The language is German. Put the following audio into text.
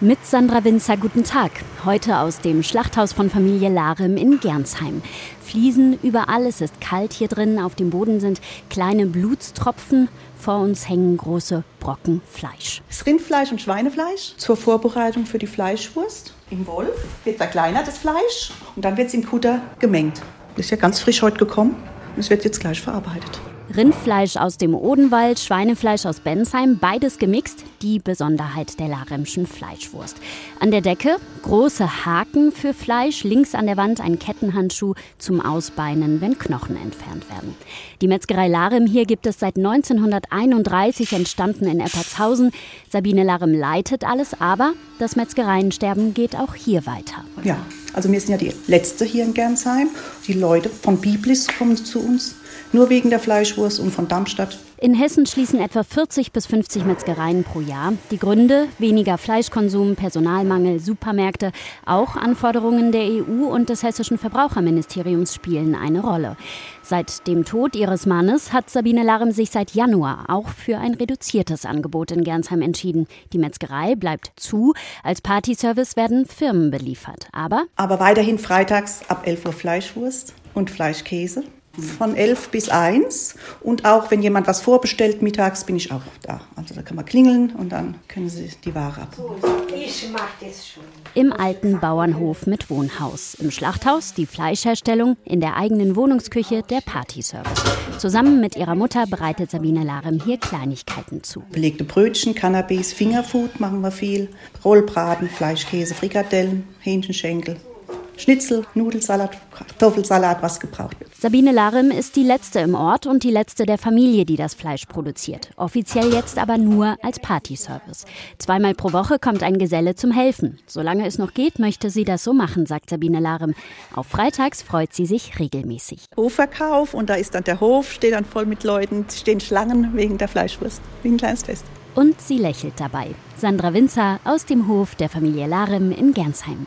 Mit Sandra Winzer, guten Tag. Heute aus dem Schlachthaus von Familie Larem in Gernsheim. Fliesen überall, es ist kalt hier drin, auf dem Boden sind kleine Blutstropfen, vor uns hängen große Brocken Fleisch. Das Rindfleisch und Schweinefleisch zur Vorbereitung für die Fleischwurst. Im Wolf wird verkleinert das Fleisch und dann wird es im Kutter gemengt. Ist ja ganz frisch heute gekommen und es wird jetzt gleich verarbeitet. Rindfleisch aus dem Odenwald, Schweinefleisch aus Bensheim, beides gemixt, die Besonderheit der Laremschen Fleischwurst. An der Decke große Haken für Fleisch, links an der Wand ein Kettenhandschuh zum Ausbeinen, wenn Knochen entfernt werden. Die Metzgerei Larem hier gibt es seit 1931, entstanden in Eppertshausen. Sabine Larem leitet alles, aber das Metzgereiensterben geht auch hier weiter. Ja, also wir sind ja die Letzte hier in Gernsheim. Die Leute von Biblis kommen zu uns nur wegen der Fleischwurst und von Darmstadt. In Hessen schließen etwa 40 bis 50 Metzgereien pro Jahr. Die Gründe? Weniger Fleischkonsum, Personalmangel, Supermärkte. Auch Anforderungen der EU und des hessischen Verbraucherministeriums spielen eine Rolle. Seit dem Tod ihres Mannes hat Sabine Larem sich seit Januar auch für ein reduziertes Angebot in Gernsheim entschieden. Die Metzgerei bleibt zu. Als Partyservice werden Firmen beliefert. Aber? Aber weiterhin freitags ab 11 Uhr Fleischwurst und Fleischkäse von 11 bis 1. Und auch wenn jemand was vorbestellt mittags, bin ich auch da. Also da kann man klingeln und dann können Sie die Ware ab. Ich mach das schon. Im alten Bauernhof mit Wohnhaus. Im Schlachthaus die Fleischherstellung, in der eigenen Wohnungsküche der Partyservice. Zusammen mit ihrer Mutter bereitet Sabine Larem hier Kleinigkeiten zu. Belegte Brötchen, Cannabis, Fingerfood machen wir viel. Rollbraten, Fleischkäse, Frikadellen, Hähnchenschenkel. Schnitzel, Nudelsalat, Kartoffelsalat, was gebraucht wird. Sabine Larem ist die letzte im Ort und die letzte der Familie, die das Fleisch produziert. Offiziell jetzt aber nur als Partyservice. Zweimal pro Woche kommt ein Geselle zum Helfen. Solange es noch geht, möchte sie das so machen, sagt Sabine Larem. Auf Freitags freut sie sich regelmäßig. Hofverkauf und da ist dann der Hof, steht dann voll mit Leuten, stehen Schlangen wegen der Fleischwurst. Wie ein kleines Fest. Und sie lächelt dabei. Sandra Winzer aus dem Hof der Familie Larem in Gernsheim.